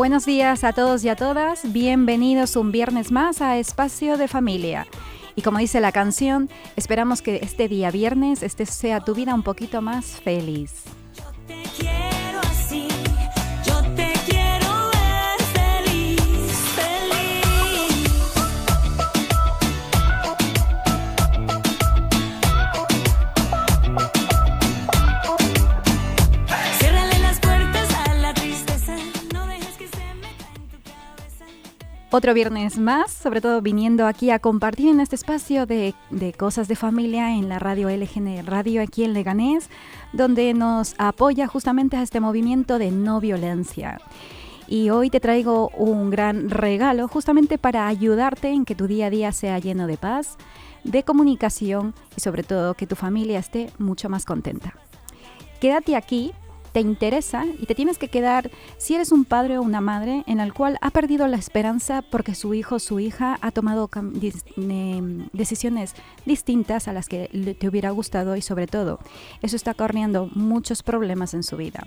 Buenos días a todos y a todas, bienvenidos un viernes más a Espacio de Familia. Y como dice la canción, esperamos que este día viernes este sea tu vida un poquito más feliz. Otro viernes más, sobre todo viniendo aquí a compartir en este espacio de, cosas de familia en la radio LGN Radio aquí en Leganés, donde nos apoya justamente a este movimiento de no violencia. Y hoy te traigo un gran regalo justamente para ayudarte en que tu día a día sea lleno de paz, de comunicación y sobre todo que tu familia esté mucho más contenta. Quédate aquí, te interesa y te tienes que quedar si eres un padre o una madre en el cual ha perdido la esperanza porque su hijo o su hija ha tomado decisiones distintas a las que te hubiera gustado y sobre todo eso está corriendo muchos problemas en su vida.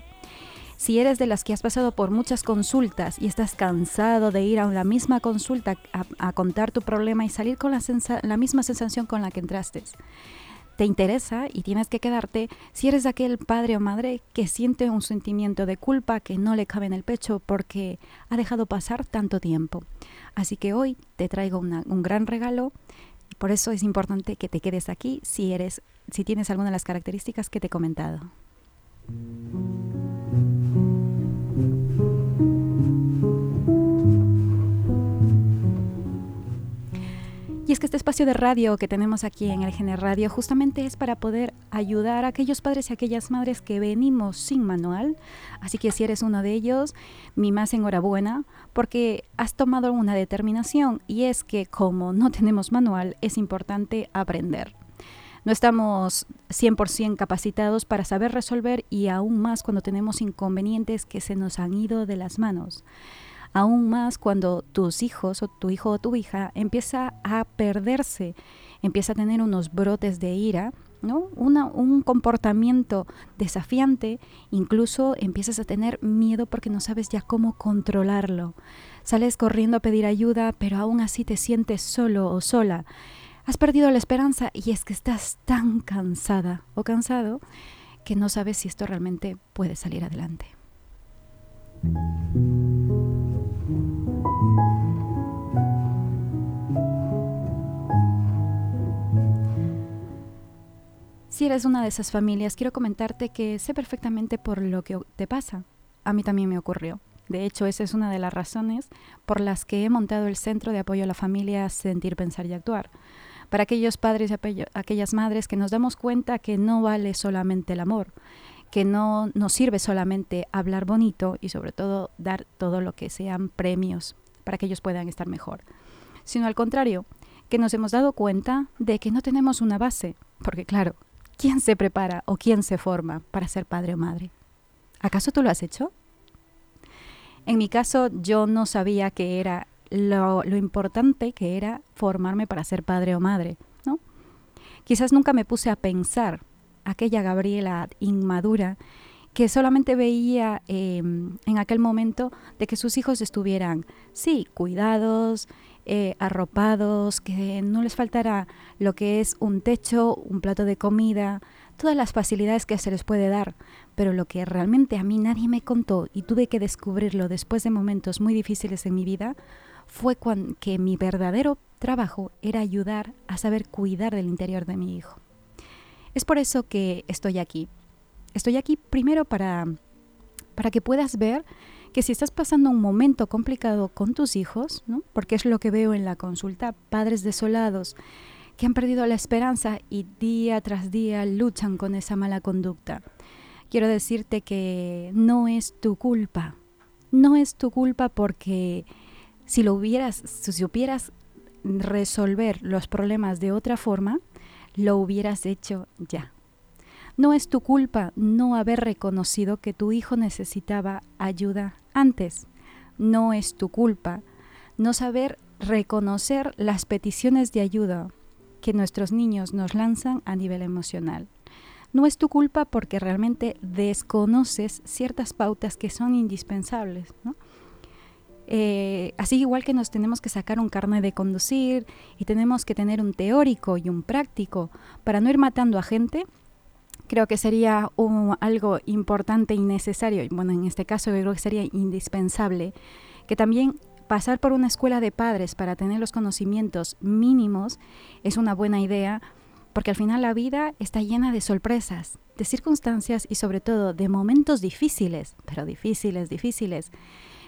Si eres de las que has pasado por muchas consultas y estás cansado de ir a la misma consulta a, contar tu problema y salir con la, la misma sensación con la que entraste, te interesa y tienes que quedarte si eres aquel padre o madre que siente un sentimiento de culpa que no le cabe en el pecho porque ha dejado pasar tanto tiempo. Así que hoy te traigo un gran regalo por eso es importante que te quedes aquí si eres si tienes alguna de las características que te he comentado. Es que este espacio de radio que tenemos aquí en el Gener Radio justamente es para poder ayudar a aquellos padres y aquellas madres que venimos sin manual. Así que si eres uno de ellos, mi más enhorabuena, porque has tomado una determinación y es que como no tenemos manual, es importante aprender. No estamos 100% capacitados para saber resolver y aún más cuando tenemos inconvenientes que se nos han ido de las manos aún más cuando tus hijos o tu hijo o tu hija empieza a perderse, empieza a tener unos brotes de ira, ¿no? Una- un comportamiento desafiante, incluso empiezas a tener miedo porque no sabes ya cómo controlarlo. Sales corriendo a pedir ayuda, pero aún así te sientes solo o sola. Has perdido la esperanza y es que estás tan cansada o cansado que no sabes si esto realmente puede salir adelante. Si eres una de esas familias, quiero comentarte que sé perfectamente por lo que te pasa. A mí también me ocurrió. De hecho, esa es una de las razones por las que he montado el Centro de Apoyo a la Familia Sentir, Pensar y Actuar. Para aquellos padres y aquellas madres que nos damos cuenta que no vale solamente el amor, que no nos sirve solamente hablar bonito y sobre todo dar todo lo que sean premios para que ellos puedan estar mejor, sino al contrario, que nos hemos dado cuenta de que no tenemos una base, porque claro, ¿quién se prepara o quién se forma para ser padre o madre? ¿Acaso tú lo has hecho? En mi caso, yo no sabía que era lo, importante que era formarme para ser padre o madre, ¿no? Quizás nunca me puse a pensar aquella Gabriela inmadura que solamente veía eh, en aquel momento de que sus hijos estuvieran, sí, cuidados, eh, arropados, que no les faltara lo que es un techo, un plato de comida, todas las facilidades que se les puede dar. Pero lo que realmente a mí nadie me contó y tuve que descubrirlo después de momentos muy difíciles en mi vida fue cuan- que mi verdadero trabajo era ayudar a saber cuidar del interior de mi hijo. Es por eso que estoy aquí. Estoy aquí primero para, para que puedas ver que si estás pasando un momento complicado con tus hijos, porque es lo que veo en la consulta, padres desolados que han perdido la esperanza y día tras día luchan con esa mala conducta. quiero decirte que no es tu culpa. No es tu culpa porque si lo hubieras, si supieras resolver los problemas de otra forma, lo hubieras hecho ya. No es tu culpa no haber reconocido que tu hijo necesitaba ayuda antes. No es tu culpa no saber reconocer las peticiones de ayuda que nuestros niños nos lanzan a nivel emocional. No es tu culpa porque realmente desconoces ciertas pautas que son indispensables. Eh, así igual que nos tenemos que sacar un carnet de conducir y tenemos que tener un teórico y un práctico para no ir matando a gente, creo que sería algo importante y necesario, bueno, en este caso yo creo que sería indispensable, que también pasar por una escuela de padres para tener los conocimientos mínimos es una buena idea porque al final la vida está llena de sorpresas, de circunstancias y sobre todo de momentos difíciles, pero difíciles, difíciles,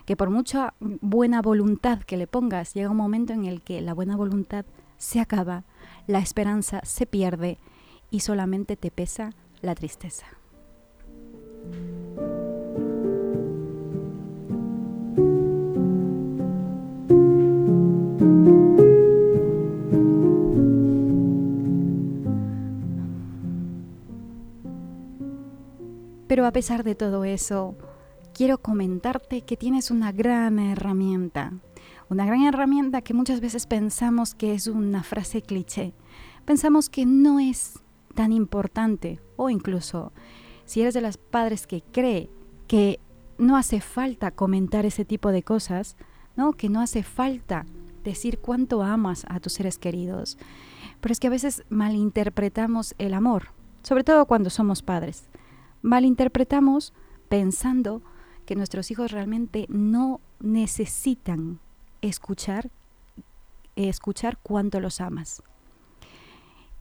que por mucha buena voluntad que le pongas, llega un momento en el que la buena voluntad se acaba, la esperanza se pierde y solamente te pesa la tristeza. Pero a pesar de todo eso, quiero comentarte que tienes una gran herramienta. Una gran herramienta que muchas veces pensamos que es una frase cliché. Pensamos que no es tan importante o incluso si eres de los padres que cree que no hace falta comentar ese tipo de cosas, ¿no? Que no hace falta decir cuánto amas a tus seres queridos. Pero es que a veces malinterpretamos el amor, sobre todo cuando somos padres malinterpretamos pensando que nuestros hijos realmente no necesitan escuchar, escuchar cuánto los amas.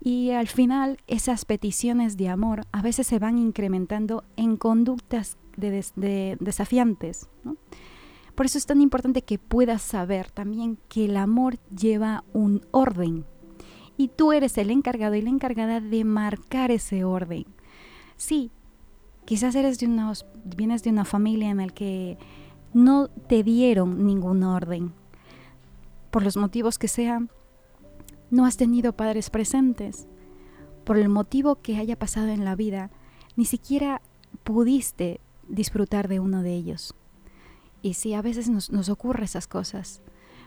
Y al final esas peticiones de amor a veces se van incrementando en conductas de, desafiantes. Por eso es tan importante que puedas saber también que el amor lleva un orden. Y tú eres el encargado y la encargada de marcar ese orden. Sí, Quizás eres de unos, vienes de una familia en la que no te dieron ningún orden. Por los motivos que sean, no has tenido padres presentes. Por el motivo que haya pasado en la vida, ni siquiera pudiste disfrutar de uno de ellos. Y sí, a veces nos, nos ocurre esas cosas.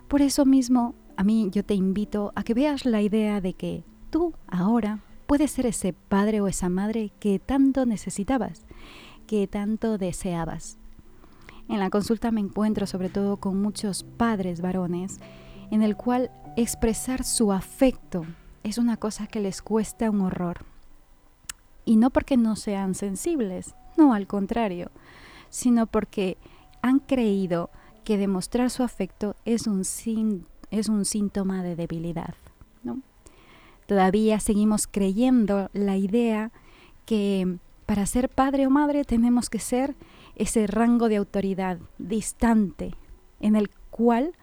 Por eso mismo, a mí yo te invito a que veas la idea de que tú ahora puede ser ese padre o esa madre que tanto necesitabas, que tanto deseabas. En la consulta me encuentro sobre todo con muchos padres varones en el cual expresar su afecto es una cosa que les cuesta un horror. Y no porque no sean sensibles, no al contrario, sino porque han creído que demostrar su afecto es un, es un síntoma de debilidad. Todavía seguimos creyendo la idea que para ser padre o madre tenemos que ser ese rango de autoridad distante en el cual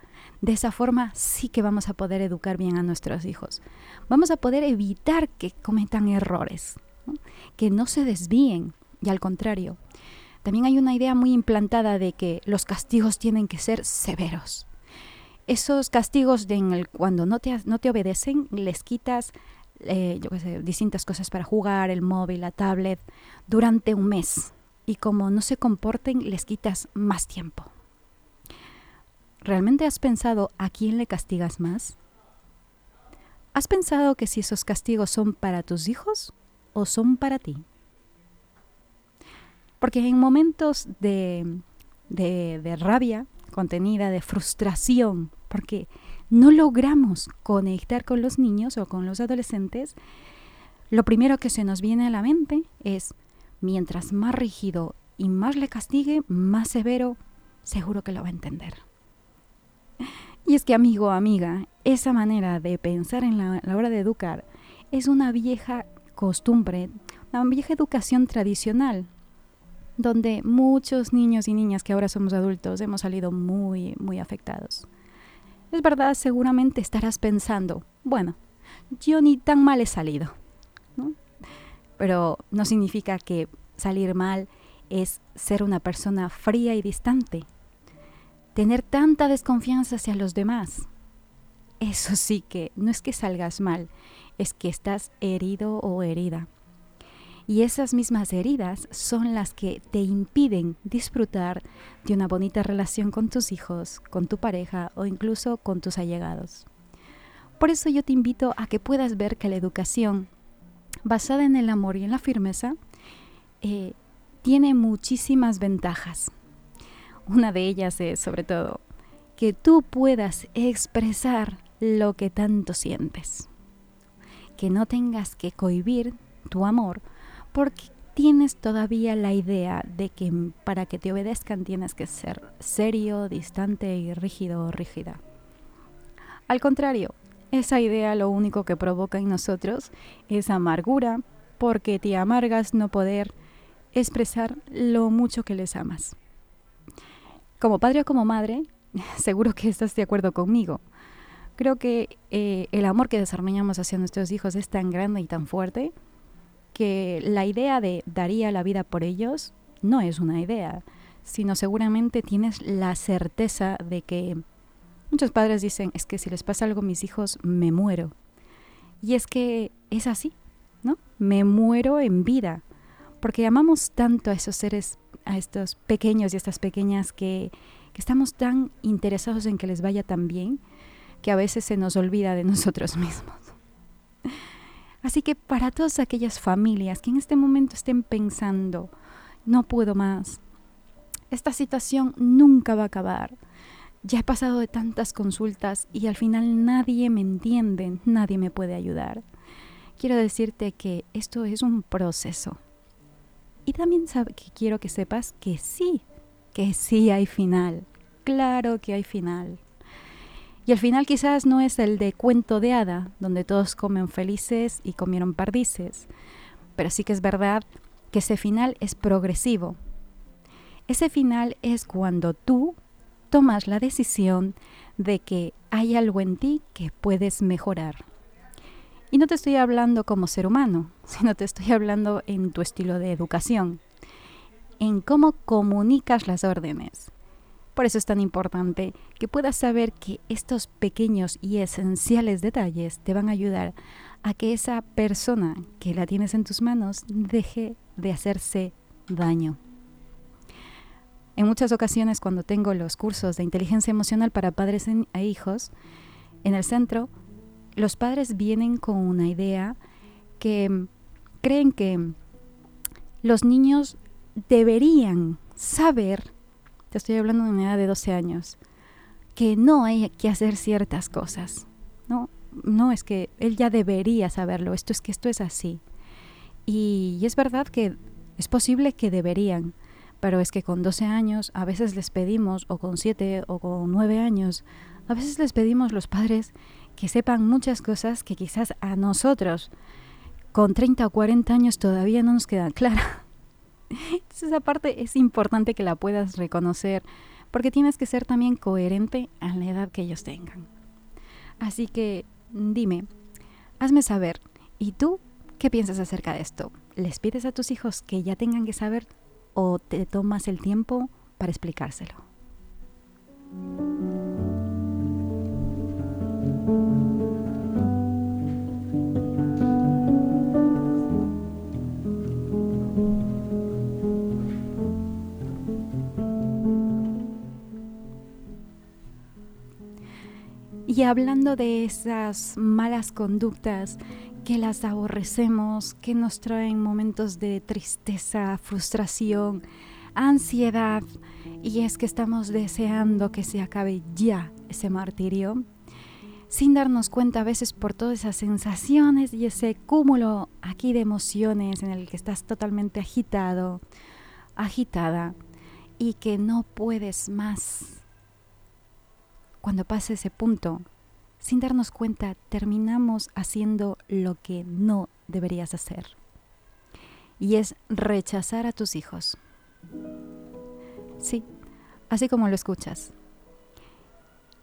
de esa forma sí que vamos a poder educar bien a nuestros hijos. Vamos a poder evitar que cometan errores, que no se desvíen y al contrario. También hay una idea muy implantada de que los castigos tienen que ser severos esos castigos de cuando no te, no te obedecen, les quitas eh, distintas cosas para jugar, el móvil, la tablet, durante un mes. Y como no se comporten, les quitas más tiempo. ¿Realmente has pensado a quién le castigas más? ¿Has pensado que si esos castigos son para tus hijos o son para ti? Porque en momentos de, de, de rabia, contenida de frustración, porque no logramos conectar con los niños o con los adolescentes, lo primero que se nos viene a la mente es, mientras más rígido y más le castigue, más severo, seguro que lo va a entender. Y es que, amigo amiga, esa manera de pensar en la, la hora de educar es una vieja costumbre, una vieja educación tradicional, donde muchos niños y niñas que ahora somos adultos hemos salido muy, muy afectados. Es verdad, seguramente estarás pensando, bueno, yo ni tan mal he salido, ¿no? Pero no significa que salir mal es ser una persona fría y distante. Tener tanta desconfianza hacia los demás. Eso sí que no es que salgas mal, es que estás herido o herida. Y esas mismas heridas son las que te impiden disfrutar de una bonita relación con tus hijos, con tu pareja o incluso con tus allegados. Por eso yo te invito a que puedas ver que la educación basada en el amor y en la firmeza eh, tiene muchísimas ventajas. Una de ellas es, sobre todo, que tú puedas expresar lo que tanto sientes. Que no tengas que cohibir tu amor porque tienes todavía la idea de que para que te obedezcan tienes que ser serio, distante y rígido o rígida. Al contrario, esa idea lo único que provoca en nosotros es amargura porque te amargas no poder expresar lo mucho que les amas. Como padre o como madre, seguro que estás de acuerdo conmigo. Creo que eh, el amor que desarrollamos hacia nuestros hijos es tan grande y tan fuerte que la idea de daría la vida por ellos no es una idea, sino seguramente tienes la certeza de que muchos padres dicen, es que si les pasa algo a mis hijos, me muero. Y es que es así, ¿no? Me muero en vida, porque amamos tanto a esos seres, a estos pequeños y estas pequeñas que, que estamos tan interesados en que les vaya tan bien, que a veces se nos olvida de nosotros mismos. Así que para todas aquellas familias que en este momento estén pensando, no puedo más, esta situación nunca va a acabar. Ya he pasado de tantas consultas y al final nadie me entiende, nadie me puede ayudar. Quiero decirte que esto es un proceso. Y también que quiero que sepas que sí, que sí hay final. Claro que hay final. Y el final quizás no es el de cuento de hada, donde todos comen felices y comieron perdices, pero sí que es verdad que ese final es progresivo. Ese final es cuando tú tomas la decisión de que hay algo en ti que puedes mejorar. Y no te estoy hablando como ser humano, sino te estoy hablando en tu estilo de educación, en cómo comunicas las órdenes, por eso es tan importante que puedas saber que estos pequeños y esenciales detalles te van a ayudar a que esa persona que la tienes en tus manos deje de hacerse daño. En muchas ocasiones cuando tengo los cursos de inteligencia emocional para padres e hijos, en el centro, los padres vienen con una idea que creen que los niños deberían saber te estoy hablando de una edad de 12 años, que no hay que hacer ciertas cosas. No, no es que él ya debería saberlo, esto es que esto es así. Y, es verdad que es posible que deberían, pero es que con 12 años a veces les pedimos, o con 7 o con 9 años, a veces les pedimos los padres que sepan muchas cosas que quizás a nosotros con 30 o 40 años todavía no nos quedan claras. Esa parte es importante que la puedas reconocer porque tienes que ser también coherente a la edad que ellos tengan. Así que dime, hazme saber, ¿y tú qué piensas acerca de esto? ¿Les pides a tus hijos que ya tengan que saber o te tomas el tiempo para explicárselo? Y hablando de esas malas conductas que las aborrecemos, que nos traen momentos de tristeza, frustración, ansiedad, y es que estamos deseando que se acabe ya ese martirio, sin darnos cuenta a veces por todas esas sensaciones y ese cúmulo aquí de emociones en el que estás totalmente agitado, agitada, y que no puedes más cuando pasa ese punto, sin darnos cuenta, terminamos haciendo lo que no deberías hacer. Y es rechazar a tus hijos. Sí, así como lo escuchas.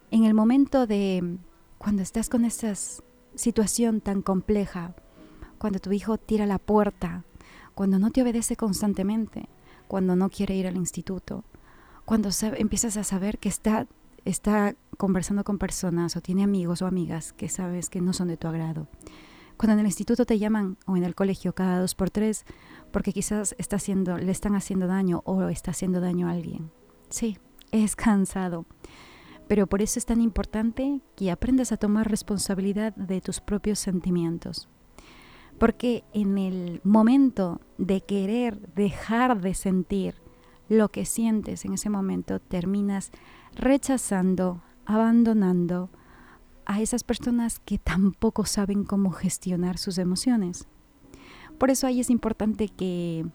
En el momento de cuando estás con esa situación tan compleja, cuando tu hijo tira la puerta, cuando no te obedece constantemente, cuando no quiere ir al instituto, cuando empiezas a saber que está, está conversando con personas o tiene amigos o amigas que sabes que no son de tu agrado. Cuando en el instituto te llaman o en el colegio cada dos por tres porque quizás está haciendo, le están haciendo daño o está haciendo daño a alguien. Sí, es cansado. Pero por eso es tan importante que aprendas a tomar responsabilidad de tus propios sentimientos. Porque en el momento de querer dejar de sentir lo que sientes en ese momento, terminas rechazando, abandonando a esas personas que tampoco saben cómo gestionar sus emociones. Por eso ahí es importante que,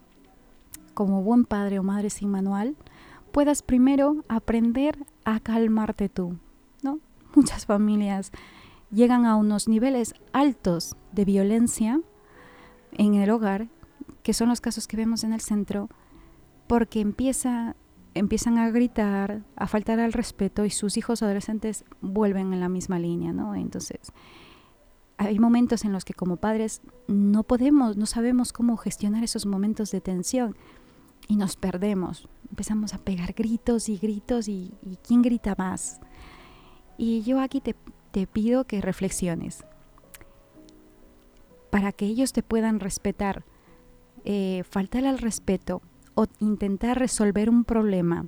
como buen padre o madre sin manual, puedas primero aprender a calmarte tú, ¿no? Muchas familias llegan a unos niveles altos de violencia en el hogar, que son los casos que vemos en el centro, porque empieza, empiezan a gritar, a faltar al respeto y sus hijos adolescentes vuelven en la misma línea, ¿no? Entonces, hay momentos en los que como padres no podemos, no sabemos cómo gestionar esos momentos de tensión y nos perdemos. Empezamos a pegar gritos y gritos y, quién grita más. Y yo aquí te, pido que reflexiones. Para que ellos te puedan respetar, eh, faltar al respeto o intentar resolver un problema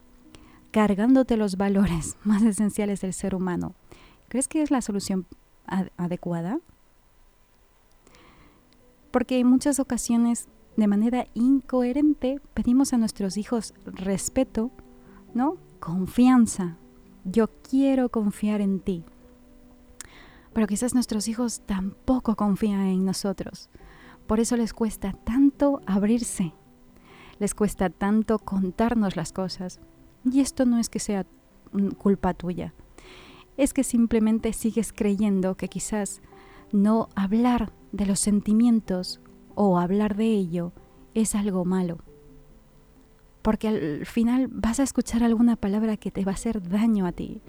cargándote los valores más esenciales del ser humano, ¿crees que es la solución adecuada? Porque en muchas ocasiones de manera incoherente pedimos a nuestros hijos respeto, ¿no? Confianza. Yo quiero confiar en ti. Pero quizás nuestros hijos tampoco confían en nosotros. Por eso les cuesta tanto abrirse. Les cuesta tanto contarnos las cosas. Y esto no es que sea culpa tuya. Es que simplemente sigues creyendo que quizás no hablar de los sentimientos o hablar de ello es algo malo. Porque al final vas a escuchar alguna palabra que te va a hacer daño a ti.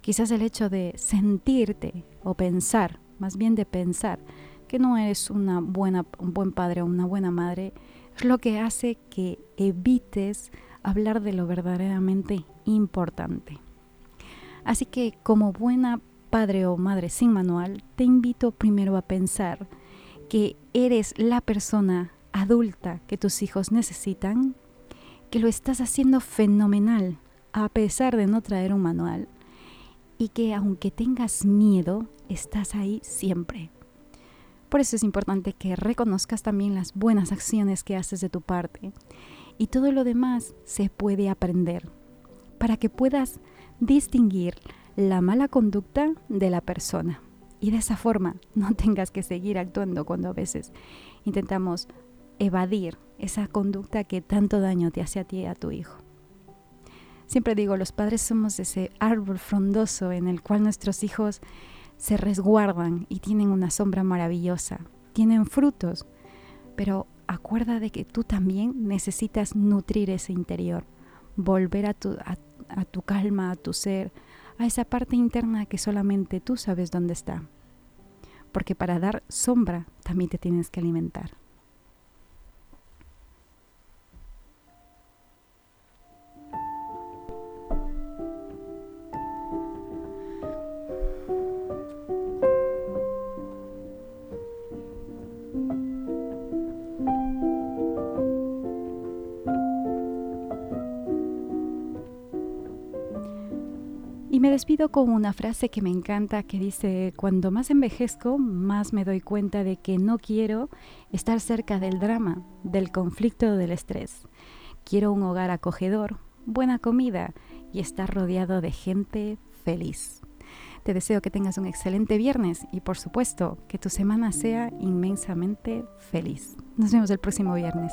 Quizás el hecho de sentirte o pensar, más bien de pensar, que no eres una buena, un buen padre o una buena madre, es lo que hace que evites hablar de lo verdaderamente importante. Así que como buena padre o madre sin manual, te invito primero a pensar que eres la persona adulta que tus hijos necesitan, que lo estás haciendo fenomenal a pesar de no traer un manual y que aunque tengas miedo, estás ahí siempre. Por eso es importante que reconozcas también las buenas acciones que haces de tu parte y todo lo demás se puede aprender para que puedas distinguir la mala conducta de la persona y de esa forma no tengas que seguir actuando cuando a veces intentamos evadir esa conducta que tanto daño te hace a ti y a tu hijo. Siempre digo, los padres somos ese árbol frondoso en el cual nuestros hijos se resguardan y tienen una sombra maravillosa, tienen frutos, pero acuerda de que tú también necesitas nutrir ese interior, volver a tu, a tu calma, a tu ser, a esa parte interna que solamente tú sabes dónde está. Porque para dar sombra también te tienes que alimentar. Me despido con una frase que me encanta que dice, cuando más envejezco, más me doy cuenta de que no quiero estar cerca del drama, del conflicto, del estrés. Quiero un hogar acogedor, buena comida y estar rodeado de gente feliz. Te deseo que tengas un excelente viernes y por supuesto que tu semana sea inmensamente feliz. Nos vemos el próximo viernes.